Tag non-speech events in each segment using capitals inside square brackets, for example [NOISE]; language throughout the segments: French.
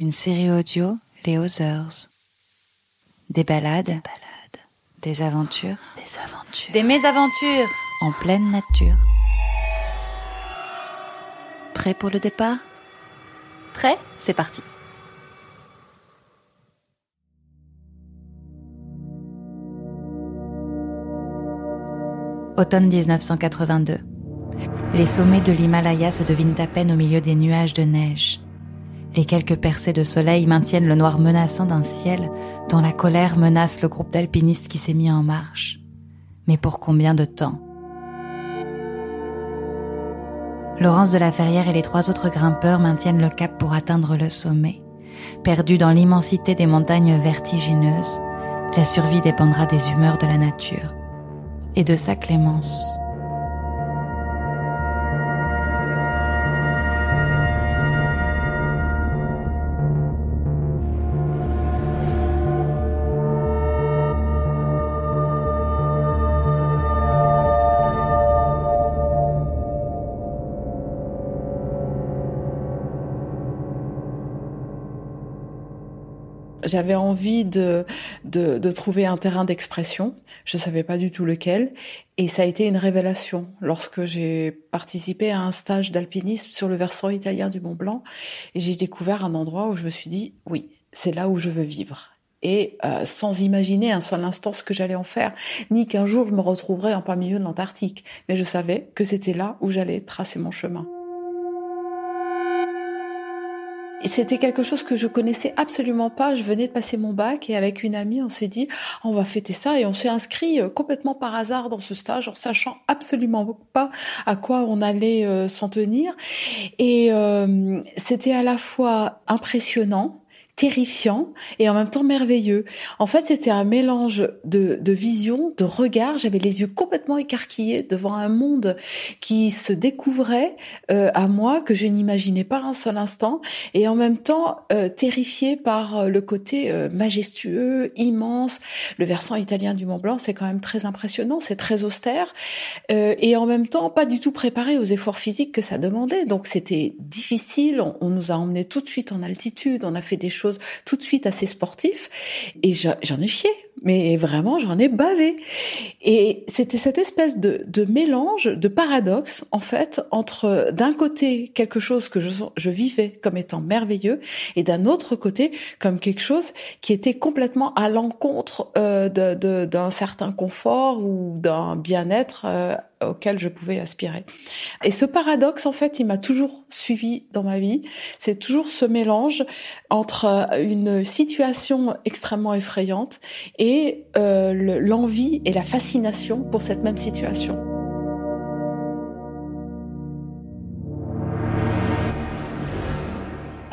une série audio Les Others. Des balades, des aventures, des aventures, des mésaventures en pleine nature. Prêt pour le départ? Prêt? C'est parti. Automne 1982. Les sommets de l'Himalaya se devinent à peine au milieu des nuages de neige. Les quelques percées de soleil maintiennent le noir menaçant d'un ciel dont la colère menace le groupe d'alpinistes qui s'est mis en marche. Mais pour combien de temps? Laurence de la Ferrière et les trois autres grimpeurs maintiennent le cap pour atteindre le sommet. Perdus dans l'immensité des montagnes vertigineuses, la survie dépendra des humeurs de la nature et de sa clémence. J'avais envie de, de, de, trouver un terrain d'expression. Je savais pas du tout lequel. Et ça a été une révélation lorsque j'ai participé à un stage d'alpinisme sur le versant italien du Mont Blanc. Et j'ai découvert un endroit où je me suis dit, oui, c'est là où je veux vivre. Et euh, sans imaginer un seul instant ce que j'allais en faire, ni qu'un jour je me retrouverais en plein milieu de l'Antarctique. Mais je savais que c'était là où j'allais tracer mon chemin. C'était quelque chose que je connaissais absolument pas. Je venais de passer mon bac et avec une amie, on s'est dit, on va fêter ça et on s'est inscrit euh, complètement par hasard dans ce stage en sachant absolument pas à quoi on allait euh, s'en tenir. Et euh, c'était à la fois impressionnant, terrifiant et en même temps merveilleux. En fait, c'était un mélange de, de vision, de regard. J'avais les yeux complètement écarquillés devant un monde qui se découvrait euh, à moi que je n'imaginais pas un seul instant et en même temps euh, terrifié par euh, le côté majestueux, immense. Le versant italien du Mont Blanc, c'est quand même très impressionnant, c'est très austère et en même temps pas du tout préparé aux efforts physiques que ça demandait. Donc c'était difficile. On, on nous a emmenés tout de suite en altitude. On a fait des choses tout de suite assez sportif. Et j'en ai chié, mais vraiment j'en ai bavé. Et c'était cette espèce de, mélange, de paradoxe en fait entre d'un côté quelque chose que je, je vivais comme étant merveilleux et d'un autre côté comme quelque chose qui était complètement à l'encontre euh, d'un certain confort ou d'un bien-être euh, auquel je pouvais aspirer. Et ce paradoxe, en fait, il m'a toujours suivi dans ma vie. C'est toujours ce mélange entre euh, une situation extrêmement effrayante et euh, l'envie et la fascination pour cette même situation.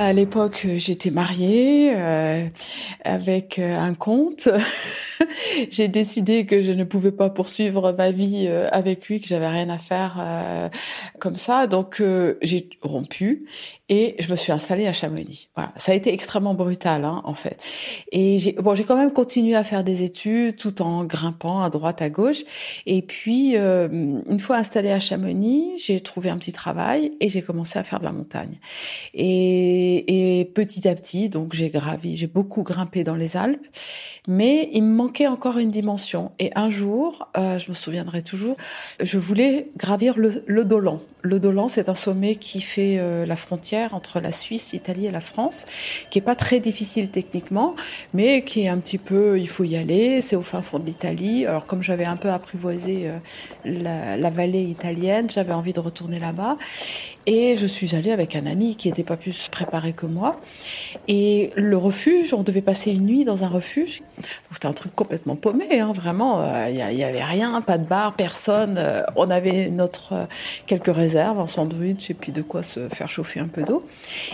À l'époque, j'étais mariée euh, avec euh, un comte. [LAUGHS] j'ai décidé que je ne pouvais pas poursuivre ma vie euh, avec lui, que j'avais rien à faire euh, comme ça. Donc j'ai rompu et je me suis installée à Chamonix. Voilà, ça a été extrêmement brutal hein, en fait. Et j'ai bon, j'ai quand même continué à faire des études tout en grimpant à droite à gauche. Et puis une fois installée à Chamonix, j'ai trouvé un petit travail et j'ai commencé à faire de la montagne. Et, et petit à petit, donc j'ai gravi, j'ai beaucoup grimpé dans les Alpes, mais il me manquait encore une dimension. Et un jour, euh, je me souviendrai toujours, je voulais gravir le, le Dolan. Le Dolan, c'est un sommet qui fait euh, la frontière entre la Suisse, l'Italie et la France, qui est pas très difficile techniquement, mais qui est un petit peu, il faut y aller. C'est au fin fond de l'Italie. Alors comme j'avais un peu apprivoisé euh, la, la vallée italienne, j'avais envie de retourner là-bas. Et je suis allée avec un ami qui n'était pas plus préparé que moi. Et le refuge, on devait passer une nuit dans un refuge. C'était un truc complètement paumé, hein, vraiment. Il euh, n'y avait rien, pas de bar, personne. Euh, on avait notre euh, quelques réserves réserve, un sandwich et puis de quoi se faire chauffer un peu d'eau.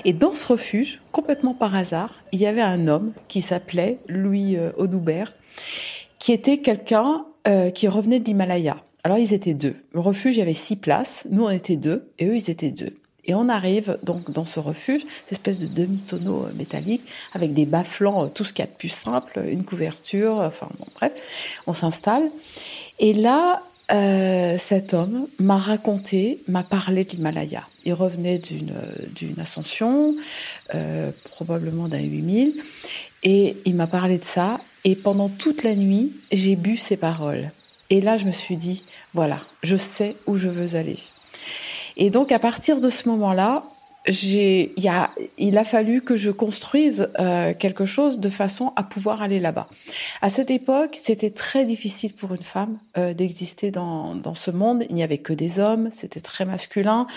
Et dans ce refuge, complètement par hasard, il y avait un homme qui s'appelait Louis Odoubert, qui était quelqu'un qui revenait de l'Himalaya. Alors ils étaient deux. Le refuge, il y avait six places. Nous, on était deux et eux, ils étaient deux. Et on arrive donc dans ce refuge, cette espèce de demi-tonneau euh, métallique avec des bas-flancs, euh, tout ce qu'il y a de plus simple, une couverture, enfin bon, bref, on s'installe. Et là, euh, cet homme m'a raconté, m'a parlé de l'Himalaya. Il revenait d'une ascension, euh, probablement d'un 8000, et il m'a parlé de ça. Et pendant toute la nuit, j'ai bu ses paroles. Et là, je me suis dit, voilà, je sais où je veux aller. Et donc à partir de ce moment-là, il, a, il a fallu que je construise euh, quelque chose de façon à pouvoir aller là-bas. À cette époque, c'était très difficile pour une femme euh, d'exister dans, dans ce monde. Il n'y avait que des hommes, c'était très masculin.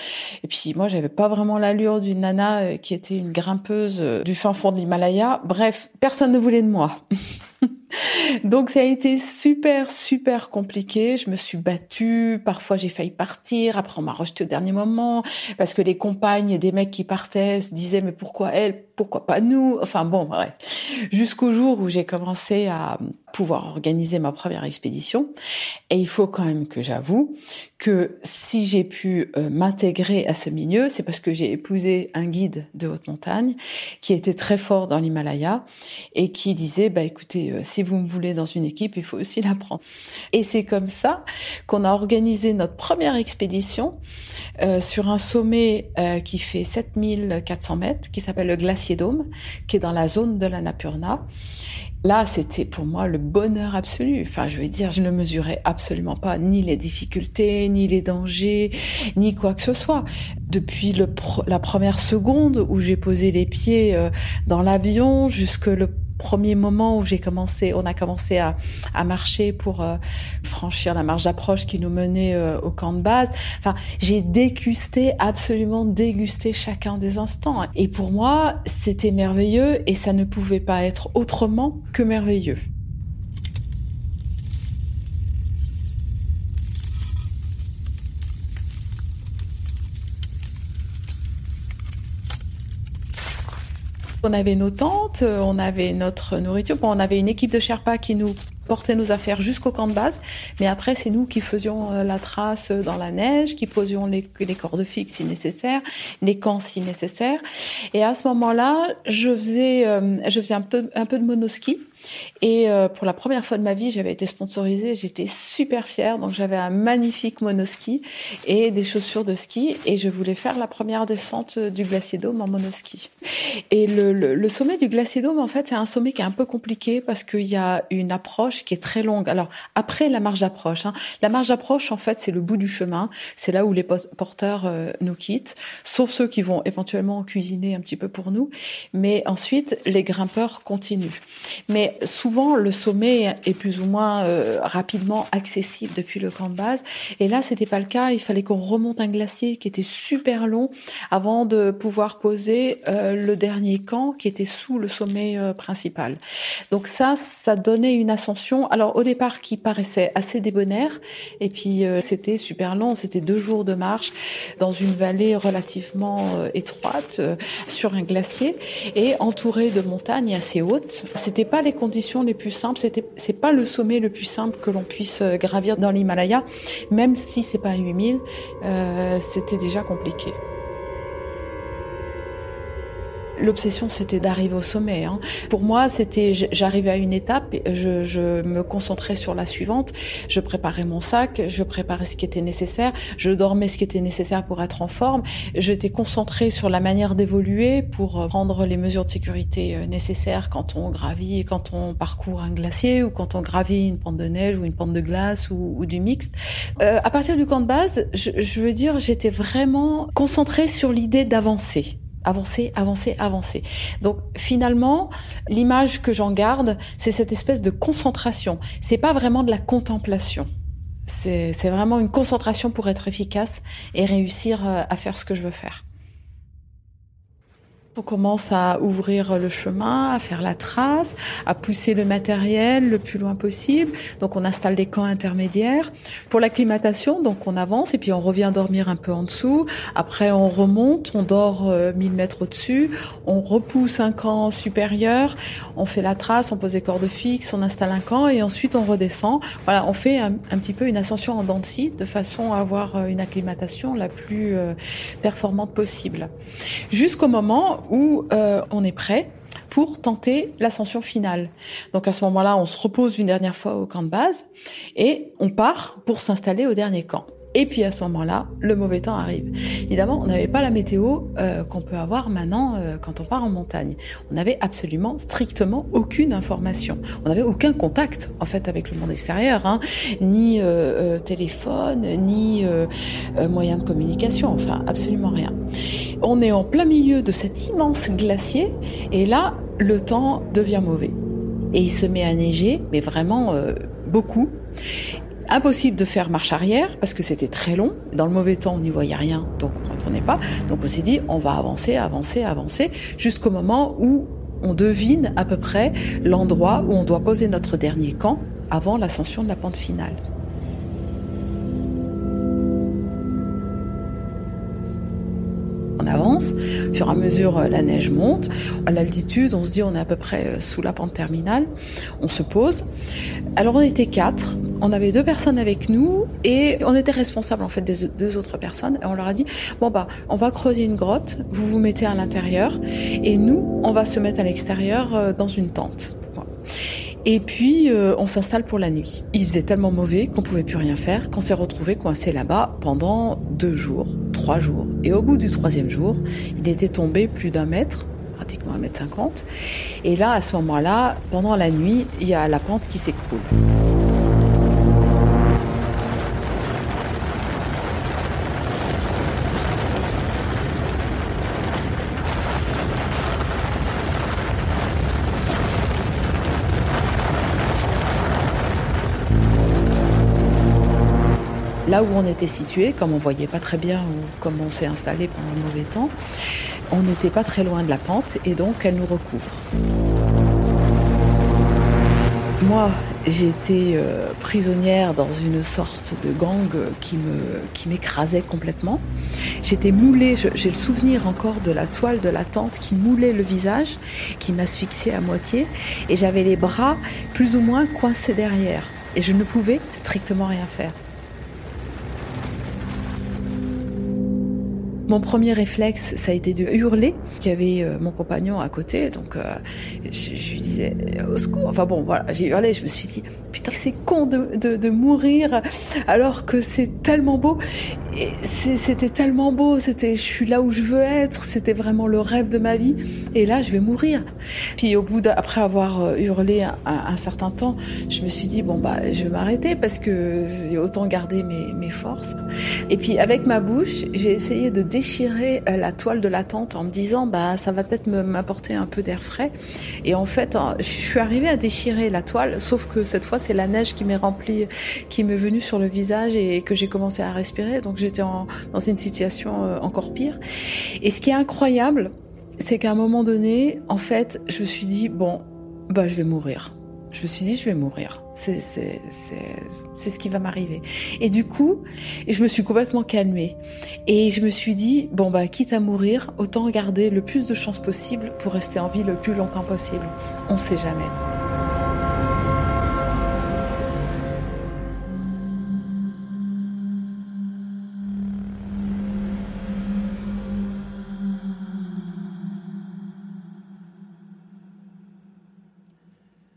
Et puis moi, j'avais pas vraiment l'allure d'une nana euh, qui était une grimpeuse euh, du fin fond de l'Himalaya. Bref, personne ne voulait de moi. [LAUGHS] [LAUGHS] Donc ça a été super super compliqué. Je me suis battue. Parfois j'ai failli partir. Après on m'a rejeté au dernier moment parce que les compagnes des mecs qui partaient se disaient mais pourquoi elle, pourquoi pas nous? Enfin bon bref. Jusqu'au jour où j'ai commencé à pouvoir organiser ma première expédition. Et il faut quand même que j'avoue que si j'ai pu euh, m'intégrer à ce milieu, c'est parce que j'ai épousé un guide de haute montagne qui était très fort dans l'Himalaya et qui disait bah écoutez euh, si vous me voulez dans une équipe, il faut aussi la prendre. Et c'est comme ça qu'on a organisé notre première expédition euh, sur un sommet qui fait 7400 mètres qui s'appelle le Glacier Qui est dans la zone de la Napurna Là, c'était pour moi le bonheur absolu. Enfin, je veux dire, je ne mesurais absolument pas ni les difficultés, ni les dangers, ni quoi que ce soit. Depuis la première seconde où j'ai posé les pieds euh, dans l'avion jusque le premier moment où j'ai commencé, on a commencé à, à marcher pour euh, franchir la marge d'approche qui nous menait euh, au camp de base. Enfin, j'ai dégusté, absolument dégusté chacun des instants. Et pour moi, c'était merveilleux et ça ne pouvait pas être autrement que merveilleux. On avait nos tentes, on avait notre nourriture. Bon, on avait une équipe de Sherpas qui nous portait nos affaires jusqu'au camp de base, mais après c'est nous qui faisions euh, la trace dans la neige, qui posions les, les cordes fixes si nécessaire, les camps si nécessaire. Et à ce moment-là, je faisais, euh, je faisais un peu, un peu de monoski. Et euh, pour la première fois de ma vie, j'avais été sponsorisée. J'étais super fière. Donc j'avais un magnifique monoski et des chaussures de ski. Et je voulais faire la première descente du Glacier Dôme en monoski. Et le, le, le sommet du Glacier Dôme, en fait, c'est un sommet qui est un peu compliqué parce qu'il y a une approche qui est très longue. Alors après la marge d'approche, hein, la marge d'approche, en fait, c'est le bout du chemin. C'est là où les porteurs euh, nous quittent, sauf ceux qui vont éventuellement cuisiner un petit peu pour nous. Mais ensuite, les grimpeurs continuent. Mais souvent le sommet est plus ou moins euh, rapidement accessible depuis le camp de base. Et là, c'était pas le cas. Il fallait qu'on remonte un glacier qui était super long avant de pouvoir poser euh, le dernier camp qui était sous le sommet euh, principal. Donc ça, ça donnait une ascension. Alors au départ, qui paraissait assez débonnaire, et puis c'était super long. C'était deux jours de marche dans une vallée relativement étroite sur un glacier et entouré de montagnes assez hautes. C'était pas les conditions les plus simples. C'était, c'est pas le sommet le plus simple que l'on puisse euh, gravir dans l'Himalaya, même si c'est pas 8000, euh, c'était déjà compliqué. L'obsession, c'était d'arriver au sommet. Hein. Pour moi, c'était, j'arrivais à une étape, je, je, me concentrais sur la suivante. Je préparais mon sac, je préparais ce qui était nécessaire, je dormais ce qui était nécessaire pour être en forme. J'étais concentrée sur la manière d'évoluer pour prendre les mesures de sécurité euh, nécessaires quand on gravit, quand on parcourt un glacier ou quand on gravit une pente de neige ou une pente de glace ou, du mixte. Euh, à partir du camp de base, je, je veux dire, j'étais vraiment concentrée sur l'idée d'avancer avancer, avancer, avancer. Donc finalement, l'image que j'en garde, c'est cette espèce de concentration. C'est pas vraiment de la contemplation. C'est vraiment une concentration pour être efficace et réussir euh, à faire ce que je veux faire. On commence à ouvrir le chemin, à faire la trace, à pousser le matériel le plus loin possible. Donc on installe des camps intermédiaires. Pour l'acclimatation, donc on avance et puis on revient dormir un peu en dessous. Après on remonte, on dort 1000 euh, mètres au-dessus, on repousse un camp supérieur, on fait la trace, on pose des cordes fixes, on installe un camp et ensuite on redescend. Voilà, on fait un, petit peu une ascension en dents de façon à avoir euh, une acclimatation la plus euh, performante possible. Jusqu'au moment où euh, on est prêt pour tenter l'ascension finale. Donc à ce moment-là, on se repose une dernière fois au camp de base et on part pour s'installer au dernier camp. Et puis à ce moment-là, le mauvais temps arrive. Évidemment, on n'avait pas la météo euh, qu'on peut avoir maintenant euh, quand on part en montagne. On n'avait absolument, strictement aucune information. On n'avait aucun contact en fait avec le monde extérieur, hein. ni euh, téléphone, ni moyen de communication. Enfin, absolument rien. On est en plein milieu de cet immense glacier, et là, le temps devient mauvais. Et il se met à neiger, mais vraiment beaucoup. Impossible de faire marche arrière parce que c'était très long. Dans le mauvais temps, on n'y voyait rien, donc on ne retournait pas. Donc on s'est dit, on va avancer, avancer, avancer, jusqu'au moment où on devine à peu près l'endroit où on doit poser notre dernier camp avant l'ascension de la pente finale. On avance, au fur et à mesure euh, la neige monte. À l'altitude, on se dit on est à peu près euh, sous la pente terminale. On se pose. Alors on était quatre. On avait deux personnes avec nous et on était responsable en fait des deux autres personnes. Et on leur a dit bon bah on va creuser une grotte, vous vous mettez à l'intérieur et nous on va se mettre à l'extérieur euh, dans une tente. Et puis, euh, on s'installe pour la nuit. Il faisait tellement mauvais qu'on pouvait plus rien faire, qu'on s'est retrouvé coincé là-bas pendant deux jours, trois jours. Et au bout du troisième jour, il était tombé plus d'un mètre, pratiquement un mètre cinquante. Et là, à ce moment-là, pendant la nuit, il y a la pente qui s'écroule. Là où on était situé, comme on voyait pas très bien ou comme on s'est installé pendant le mauvais temps, on n'était pas très loin de la pente et donc elle nous recouvre. Moi, j'étais euh, prisonnière dans une sorte de gang qui qui m'écrasait complètement. J'étais moulée, j'ai le souvenir encore de la toile de la tente qui moulait le visage, qui m'asphyxiait à moitié, et j'avais les bras plus ou moins coincés derrière, et je ne pouvais strictement rien faire. Mon premier réflexe, ça a été de hurler. Il y avait euh, mon compagnon à côté, donc euh, je, lui disais au secours. Enfin bon, voilà, j'ai hurlé. Je me suis dit putain, c'est con de, mourir alors que c'est tellement beau. C'était tellement beau. C'était, je suis là où je veux être. C'était vraiment le rêve de ma vie. Et là, je vais mourir. Puis au bout d'après avoir euh, hurlé un, certain temps, je me suis dit bon bah je vais m'arrêter parce que j'ai autant gardé mes, mes forces. Et puis avec ma bouche, j'ai essayé de déchirer euh, la toile de la tente en me disant bah ça va peut-être m'apporter un peu d'air frais. Et en fait, je suis arrivée à déchirer la toile, sauf que cette fois c'est la neige qui m'est remplie, qui m'est venue sur le visage et que j'ai commencé à respirer. Donc j'étais dans une situation euh, encore pire. Et ce qui est incroyable, c'est qu'à un moment donné, en fait, je me suis dit bon, bah je vais mourir je me suis dit, je vais mourir. C'est, ce qui va m'arriver. Et du coup, je me suis complètement calmée. Et je me suis dit, bon, bah, quitte à mourir, autant garder le plus de chances possible pour rester en vie le plus longtemps possible. On sait jamais.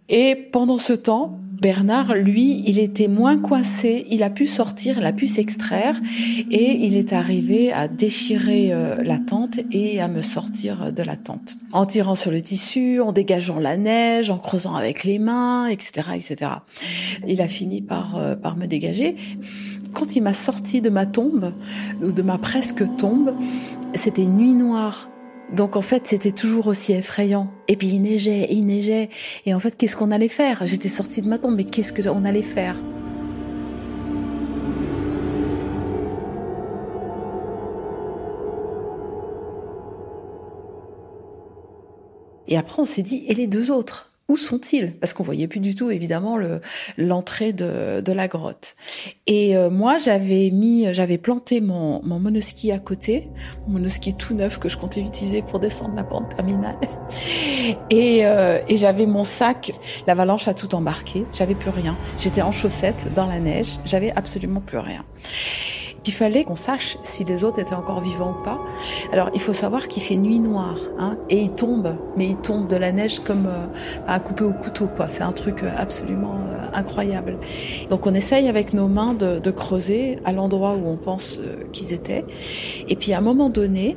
Et pendant ce temps, Bernard, lui, il était moins coincé, il a pu sortir, il a pu s'extraire et il est arrivé à déchirer euh, la tente et à me sortir de la tente. En tirant sur le tissu, en dégageant la neige, en creusant avec les mains, etc., etc. Il a fini par, euh, par me dégager. Quand il m'a sorti de ma tombe, ou de ma presque tombe, c'était nuit noire. Donc en fait, c'était toujours aussi effrayant. Et puis il neigeait, il neigeait. Et en fait, qu'est-ce qu'on allait faire? J'étais sortie de ma tombe, mais qu'est-ce qu'on allait faire? Et après, on s'est dit, et les deux autres? Où sont-ils? Parce qu'on voyait plus du tout, évidemment, l'entrée de, de, la grotte. Et euh, moi, j'avais mis, j'avais planté mon, mon monoski à côté, mon monoski tout neuf que je comptais utiliser pour descendre la pente terminale. [LAUGHS] Et, euh, et j'avais mon sac. L'avalanche a tout embarqué. J'avais plus rien. J'étais en chaussettes dans la neige. J'avais absolument plus rien. Il fallait qu'on sache si les autres étaient encore vivants ou pas. Alors il faut savoir qu'il fait nuit noire hein, et il tombe, mais il tombe de la neige comme euh, à couper au couteau quoi. C'est un truc euh, absolument euh, incroyable. Donc on essaye avec nos mains de, de creuser à l'endroit où on pense qu'ils étaient. Et puis à un moment donné,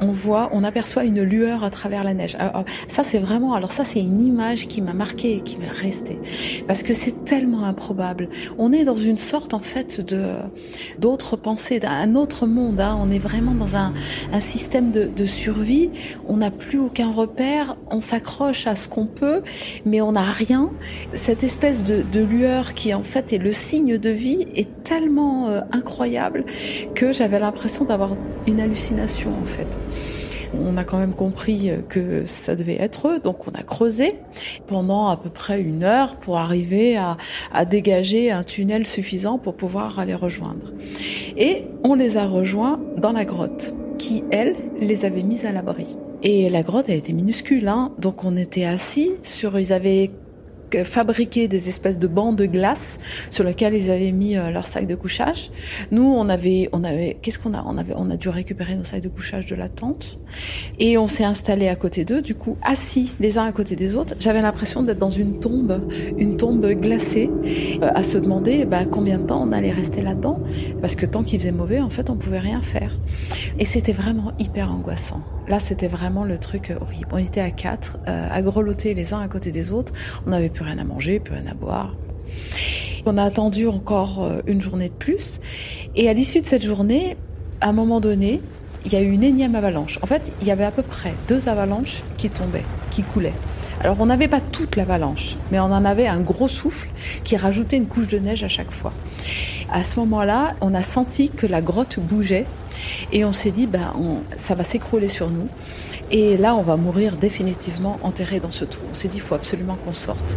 on voit, on aperçoit une lueur à travers la neige. Alors, ça, c'est vraiment, alors ça, c'est une image qui m'a marqué et qui m'est restée. Parce que c'est tellement improbable. On est dans une sorte, en fait, de, d'autres pensées, d'un autre monde, hein. On est vraiment dans un, un système de, de survie. On n'a plus aucun repère. On s'accroche à ce qu'on peut, mais on n'a rien. Cette espèce de, de, lueur qui, en fait, est le signe de vie est tellement euh, incroyable que j'avais l'impression d'avoir une hallucination, en fait. On a quand même compris que ça devait être eux, donc on a creusé pendant à peu près une heure pour arriver à, dégager un tunnel suffisant pour pouvoir les rejoindre. Et on les a rejoints dans la grotte, qui, elle, les avait mis à l'abri. Et la grotte a été minuscule, hein, donc on était assis sur, ils avaient fabriquer des espèces de bancs de glace sur lesquels ils avaient mis euh, leur sac de couchage. Nous, on avait, on avait, qu'est-ce qu'on a? On avait, on a dû récupérer nos sacs de couchage de la tente et on s'est installé à côté d'eux. Du coup, assis les uns à côté des autres, j'avais l'impression d'être dans une tombe, une tombe glacée, euh, à se demander bah, combien de temps on allait rester là-dedans, parce que tant qu'il faisait mauvais, en fait, on pouvait rien faire. Et c'était vraiment hyper angoissant. Là, c'était vraiment le truc horrible. On était à quatre, euh, à grelotter les uns à côté des autres. On n'avait plus rien à manger, plus rien à boire. On a attendu encore euh, une journée de plus. Et à l'issue de cette journée, à un moment donné, il y a eu une énième avalanche. En fait, il y avait à peu près deux avalanches qui tombaient, qui coulaient. Alors on n'avait pas toute l'avalanche, mais on en avait un gros souffle qui rajoutait une couche de neige à chaque fois. À ce moment-là, on a senti que la grotte bougeait et on s'est dit, ben, ça va s'écrouler sur nous. Et là, on va mourir définitivement enterré dans ce trou. On s'est dit, il faut absolument qu'on sorte.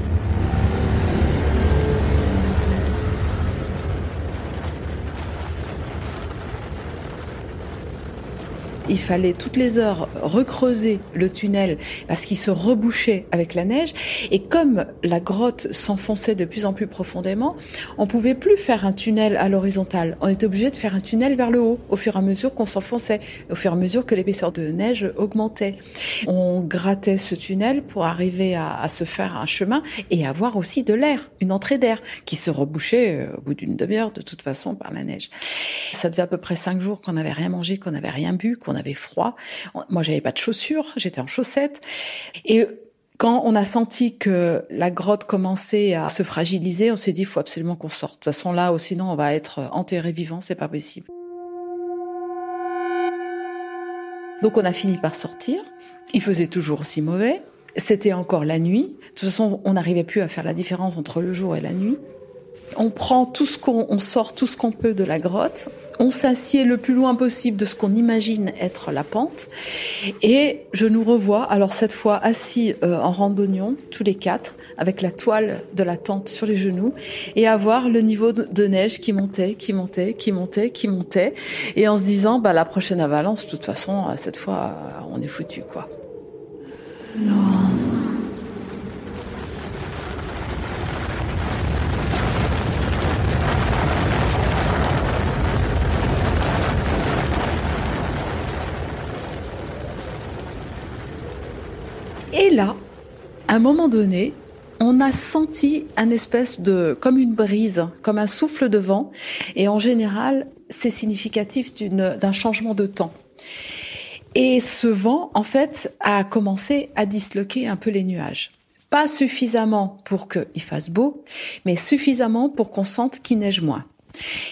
Il fallait toutes les heures recreuser le tunnel parce qu'il se rebouchait avec la neige. Et comme la grotte s'enfonçait de plus en plus profondément, on pouvait plus faire un tunnel à l'horizontale. On était obligé de faire un tunnel vers le haut au fur et à mesure qu'on s'enfonçait, au fur et à mesure que l'épaisseur de neige augmentait. On grattait ce tunnel pour arriver à, à se faire un chemin et avoir aussi de l'air, une entrée d'air qui se rebouchait euh, au bout d'une demi-heure de toute façon par la neige. Ça faisait à peu près cinq jours qu'on n'avait rien mangé, qu'on n'avait rien bu, qu'on avait froid. Moi, j'avais pas de chaussures, j'étais en chaussettes. Et quand on a senti que la grotte commençait à se fragiliser, on s'est dit, faut absolument qu'on sorte. De toute façon, là, sinon, on va être enterré vivant, c'est pas possible. Donc, on a fini par sortir. Il faisait toujours aussi mauvais. C'était encore la nuit. De toute façon, on n'arrivait plus à faire la différence entre le jour et la nuit. On prend tout ce qu'on, on sort tout ce qu'on peut de la grotte. On s'assied le plus loin possible de ce qu'on imagine être la pente. Et je nous revois, alors cette fois assis euh, en randonnion, tous les quatre, avec la toile de la tente sur les genoux, et à voir le niveau de neige qui montait, qui montait, qui montait, qui montait, et en se disant, bah la prochaine avalanche, de toute façon, cette fois, on est foutu, quoi. Et là, à un moment donné, on a senti un espèce de, comme une brise, comme un souffle de vent. Et en général, c'est significatif d'un changement de temps. Et ce vent, en fait, a commencé à disloquer un peu les nuages. Pas suffisamment pour qu'il fasse beau, mais suffisamment pour qu'on sente qu'il neige moins.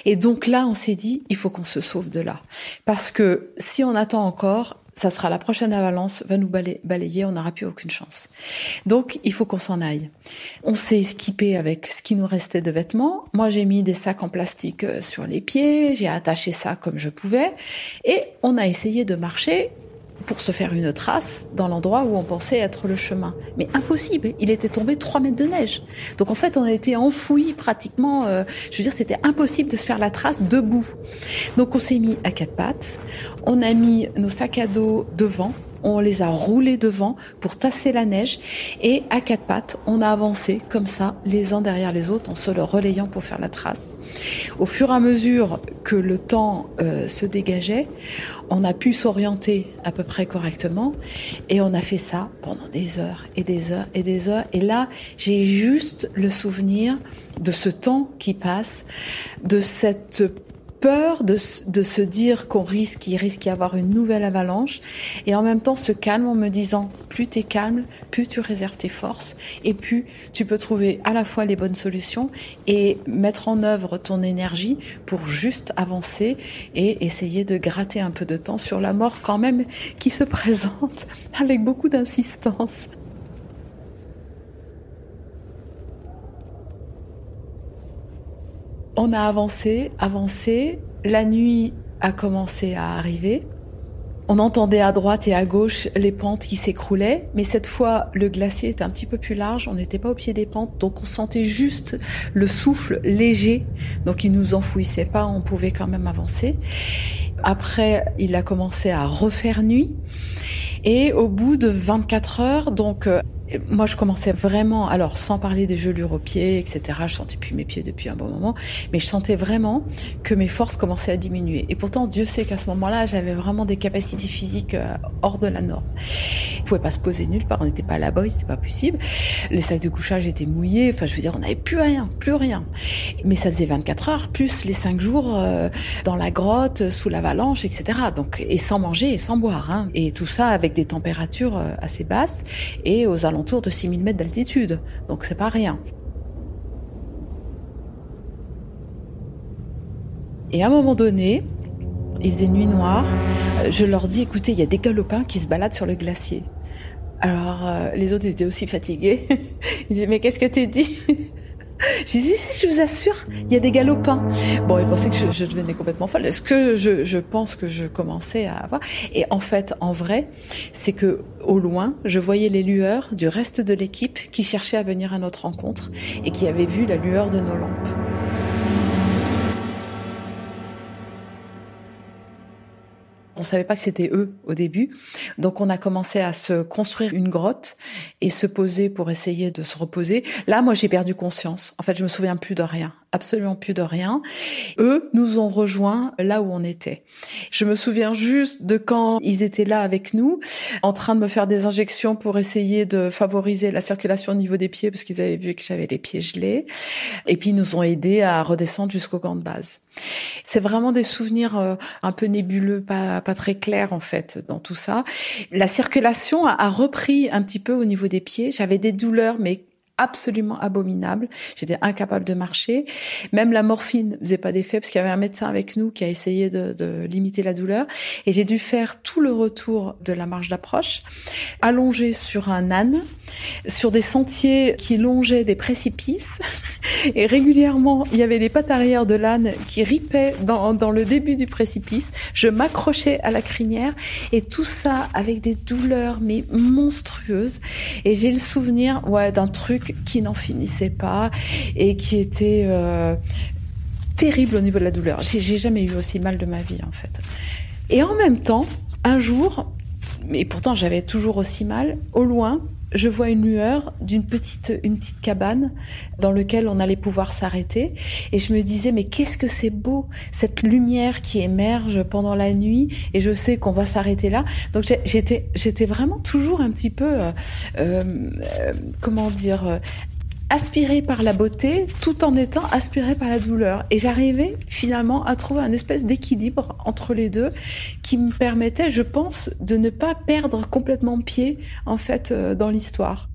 Et donc là, on s'est dit, il faut qu'on se sauve de là. Parce que si on attend encore, ça sera la prochaine avalanche, va nous balayer, on n'aura plus aucune chance. Donc, il faut qu'on s'en aille. On s'est équipé avec ce qui nous restait de vêtements. Moi, j'ai mis des sacs en plastique euh, sur les pieds, j'ai attaché ça comme je pouvais, et on a essayé de marcher pour se faire une trace dans l'endroit où on pensait être le chemin. Mais impossible, il était tombé 3 mètres de neige. Donc en fait, on a été enfoui pratiquement, euh, je veux dire, c'était impossible de se faire la trace debout. Donc on s'est mis à quatre pattes, on a mis nos sacs à dos devant, on les a roulés devant pour tasser la neige et à quatre pattes, on a avancé comme ça, les uns derrière les autres, en se le relayant pour faire la trace. Au fur et à mesure que le temps euh, se dégageait, on a pu s'orienter à peu près correctement et on a fait ça pendant des heures et des heures et des heures. Et là, j'ai juste le souvenir de ce temps qui passe, de cette peur de, de se dire qu'on risque, qu'il risque d'y avoir une nouvelle avalanche, et en même temps se calme en me disant, plus tu es calme, plus tu réserves tes forces, et plus tu peux trouver à la fois les bonnes solutions et mettre en œuvre ton énergie pour juste avancer et essayer de gratter un peu de temps sur la mort quand même qui se [LAUGHS] présente avec beaucoup d'insistance. On a avancé, avancé. La nuit a commencé à arriver. On entendait à droite et à gauche les pentes qui s'écroulaient, mais cette fois le glacier était un petit peu plus large, on n'était pas au pied des pentes, donc on sentait juste le souffle léger, donc il nous enfouissait pas, on pouvait quand même avancer. Après, il a commencé à refaire nuit, et au bout de 24 heures, donc moi, je commençais vraiment, alors sans parler des gelures aux pieds, etc. Je sentais plus mes pieds depuis un bon moment, mais je sentais vraiment que mes forces commençaient à diminuer. Et pourtant, Dieu sait qu'à ce moment-là, j'avais vraiment des capacités physiques euh, hors de la norme. On pouvait pas se poser nulle part, on n'était pas à la boy, c'était pas possible. Les sacs de couchage étaient mouillés, enfin, je veux dire, on n'avait plus rien, plus rien. Mais ça faisait 24 heures, plus les 5 jours euh, dans la grotte, sous l'avalanche, etc. Donc, et sans manger et sans boire, hein. Et tout ça avec des températures euh, assez basses et aux alentours de 6000 mètres d'altitude. Donc c'est pas rien. Et à un moment donné, il faisait nuit noire, euh, je leur dis écoutez, il y a des galopins qui se baladent sur le glacier. Alors euh, les autres étaient aussi fatigués. [LAUGHS] Ils disaient mais qu'est-ce que t'es dit? [LAUGHS] J'ai dit, si, je vous assure, il y a des galopins. Bon, ils pensaient que je, devenais complètement folle. Ce que je, je pense que je commençais à avoir. Et en fait, en vrai, c'est que au loin, je voyais les lueurs du reste de l'équipe qui cherchait à venir à notre rencontre et qui avait vu la lueur de nos lampes. On savait pas que c'était eux au début. Donc on a commencé à se construire une grotte et se poser pour essayer de se reposer. Là, moi, j'ai perdu conscience. En fait, je me souviens plus de rien absolument plus de rien. Eux nous ont rejoints là où on était. Je me souviens juste de quand ils étaient là avec nous, en train de me faire des injections pour essayer de favoriser la circulation au niveau des pieds, parce qu'ils avaient vu que j'avais les pieds gelés. Et puis ils nous ont aidés à redescendre jusqu'au camp de base. C'est vraiment des souvenirs euh, un peu nébuleux, pas, pas très clairs en fait dans tout ça. La circulation a repris un petit peu au niveau des pieds. J'avais des douleurs, mais absolument abominable. J'étais incapable de marcher. Même la morphine faisait pas d'effet parce qu'il y avait un médecin avec nous qui a essayé de, de limiter la douleur. Et j'ai dû faire tout le retour de la marche d'approche, allongé sur un âne, sur des sentiers qui longeaient des précipices. [LAUGHS] Et régulièrement, il y avait les pattes arrière de l'âne qui ripaient dans, le début du précipice. Je m'accrochais à la crinière et tout ça avec des douleurs mais monstrueuses. Et j'ai le souvenir, ouais, d'un truc qui n'en finissait pas et qui était euh, terrible au niveau de la douleur. J'ai jamais eu aussi mal de ma vie en fait. Et en même temps, un jour, mais pourtant j'avais toujours aussi mal, au loin, je vois une lueur d'une petite, une petite cabane dans laquelle on allait pouvoir s'arrêter. Et je me disais, mais qu'est-ce que c'est beau, cette lumière qui émerge pendant la nuit. Et je sais qu'on va s'arrêter là. Donc j'étais, j'étais vraiment toujours un petit peu, euh, euh, comment dire, aspiré par la beauté tout en étant aspiré par la douleur. Et j'arrivais finalement à trouver un espèce d'équilibre entre les deux qui me permettait, je pense, de ne pas perdre complètement pied en fait euh, dans l'histoire.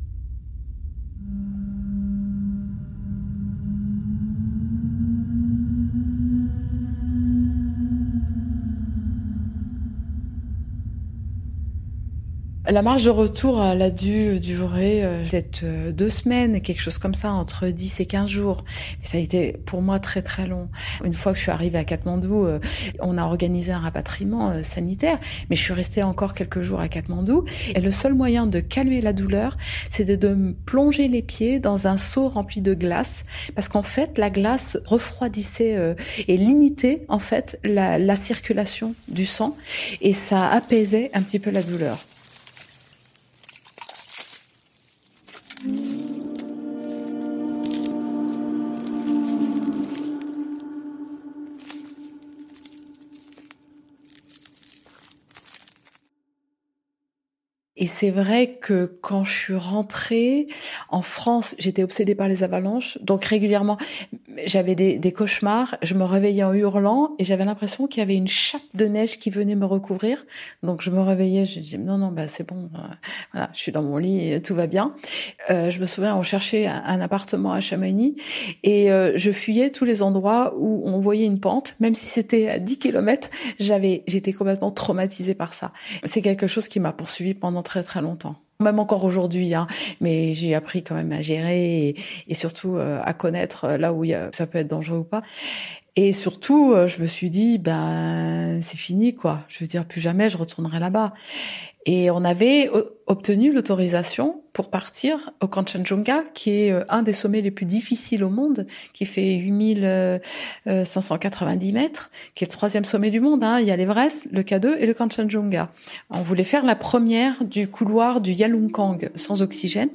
La marche de retour, elle a dû durer euh, peut-être euh, deux semaines, quelque chose comme ça, entre 10 et 15 jours. Ça a été pour moi très très long. Une fois que je suis arrivée à Katmandou, euh, on a organisé un rapatriement sanitaire, mais je suis restée encore quelques jours à Katmandou. Et le seul moyen de calmer la douleur, c'était de me plonger les pieds dans un seau rempli de glace, parce qu'en fait, la glace refroidissait et limitait en fait la, la circulation du sang, et ça apaisait un petit peu la douleur. Mm-hmm. Et c'est vrai que quand je suis rentrée en France, j'étais obsédée par les avalanches. Donc régulièrement, j'avais des, des, cauchemars. Je me réveillais en hurlant et j'avais l'impression qu'il y avait une chape de neige qui venait me recouvrir. Donc je me réveillais, je disais non non bah c'est bon, euh, voilà, je suis dans mon lit, tout va bien. Euh, je me souviens, on cherchait un, appartement à Chamonix et euh, je fuyais tous les endroits où on voyait une pente, même si c'était à 10 km. J'avais, j'étais complètement traumatisée par ça. C'est quelque chose qui m'a poursuivi pendant très très longtemps. Même encore aujourd'hui, hein, mais j'ai appris quand même à gérer et, surtout euh, à connaître euh, là où y a, ça peut être dangereux ou pas. Et surtout, euh, je me suis dit, ben c'est fini quoi. Je veux dire, plus jamais je retournerai là-bas. Et on avait obtenu l'autorisation pour partir au Kanchenjunga, qui est euh, un des sommets les plus difficiles au monde, qui fait 8590 mètres, qui est le troisième sommet du monde. Hein. Il y a l'Everest, le K2 et le Kanchenjunga. On voulait faire la première du couloir du Yalungkang sans oxygène.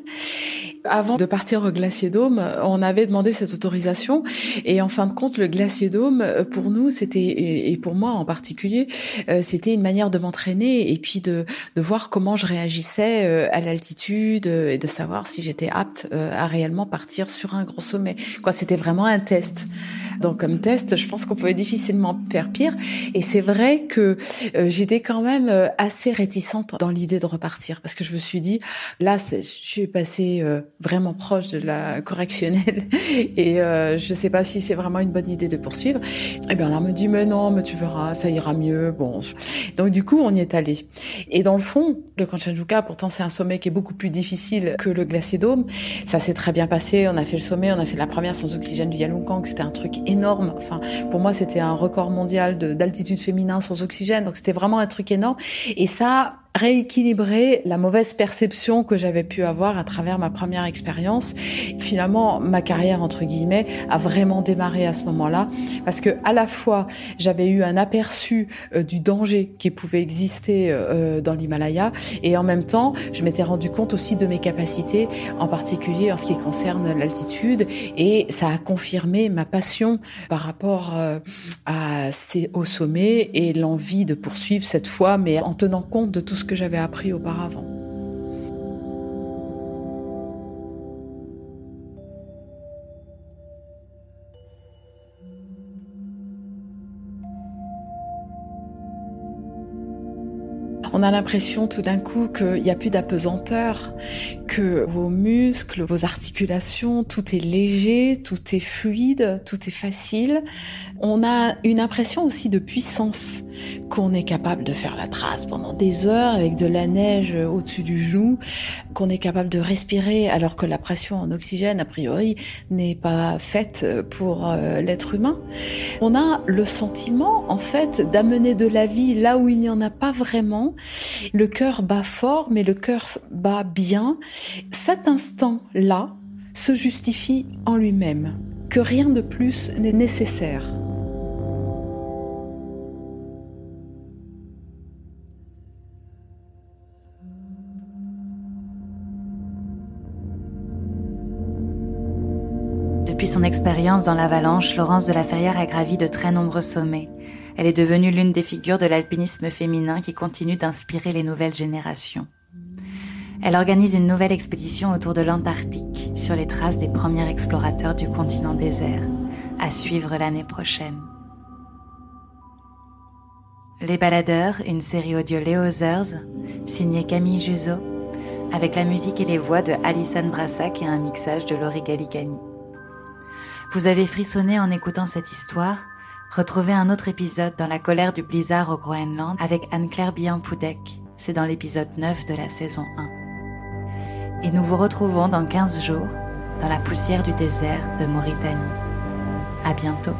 Avant de partir au Glacier Dôme, on avait demandé cette autorisation et en fin de compte, le Glacier Dôme, pour nous, c'était et pour moi en particulier, euh, c'était une manière de m'entraîner et puis de, de voir comment je réagissais euh, à l'altitude et de savoir si j'étais apte euh, à réellement partir sur un gros sommet. Quoi, c'était vraiment un test. Donc comme test, je pense qu'on pouvait difficilement faire pire. Et c'est vrai que euh, j'étais quand même euh, assez réticente dans l'idée de repartir parce que je me suis dit, là, je suis passée euh, vraiment proche de la correctionnelle [LAUGHS] et je sais pas si c'est vraiment une bonne idée de poursuivre. Et bien on me dit, mais non, mais tu verras, ça ira mieux. Bon, donc du coup, on y est allé. Et dans le fond, le Kanchenjunga, pourtant c'est un sommet qui est beaucoup plus difficile que le glacier Dôme. Ça s'est très bien passé. On a fait le sommet, on a fait la première sans oxygène du Yalungkang. C'était un truc énorme. Enfin, pour moi, c'était un record mondial d'altitude féminin sans oxygène. Donc, c'était vraiment un truc énorme. Et ça, rééquilibrer la mauvaise perception que j'avais pu avoir à travers ma première expérience. Finalement, ma carrière entre guillemets a vraiment démarré à ce moment-là parce que à la fois j'avais eu un aperçu euh, du danger qui pouvait exister euh, dans l'Himalaya et en même temps, je m'étais rendu compte aussi de mes capacités, en particulier en ce qui concerne l'altitude et ça a confirmé ma passion par rapport euh, à ces hauts sommets et l'envie de poursuivre cette fois mais en tenant compte de tout ce que j'avais appris auparavant. On a l'impression tout d'un coup qu'il n'y a plus d'apesanteur, que vos muscles, vos articulations, tout est léger, tout est fluide, tout est facile. On a une impression aussi de puissance, qu'on est capable de faire la trace pendant des heures avec de la neige au-dessus du genou, qu'on est capable de respirer alors que la pression en oxygène, a priori, n'est pas faite pour euh, l'être humain. On a le sentiment, en fait, d'amener de la vie là où il n'y en a pas vraiment. Le cœur bat fort, mais le cœur bat bien. Cet instant-là se justifie en lui-même, que rien de plus n'est nécessaire. Depuis son expérience dans l'avalanche, Laurence de la Ferrière a gravi de très nombreux sommets. Elle est devenue l'une des figures de l'alpinisme féminin qui continue d'inspirer les nouvelles générations. Elle organise une nouvelle expédition autour de l'Antarctique sur les traces des premiers explorateurs du continent désert, à suivre l'année prochaine. Les Baladeurs, une série audio Les Others, signée Camille Juzo, avec la musique et les voix de Alison Brassac et un mixage de Laurie Galigani. Vous avez frissonné en écoutant cette histoire Retrouvez un autre épisode dans la colère du blizzard au Groenland avec Anne-Claire Bian-Poudek c'est dans l'épisode 9 de la saison 1. Et nous vous retrouvons dans 15 jours dans la poussière du désert de Mauritanie. À bientôt.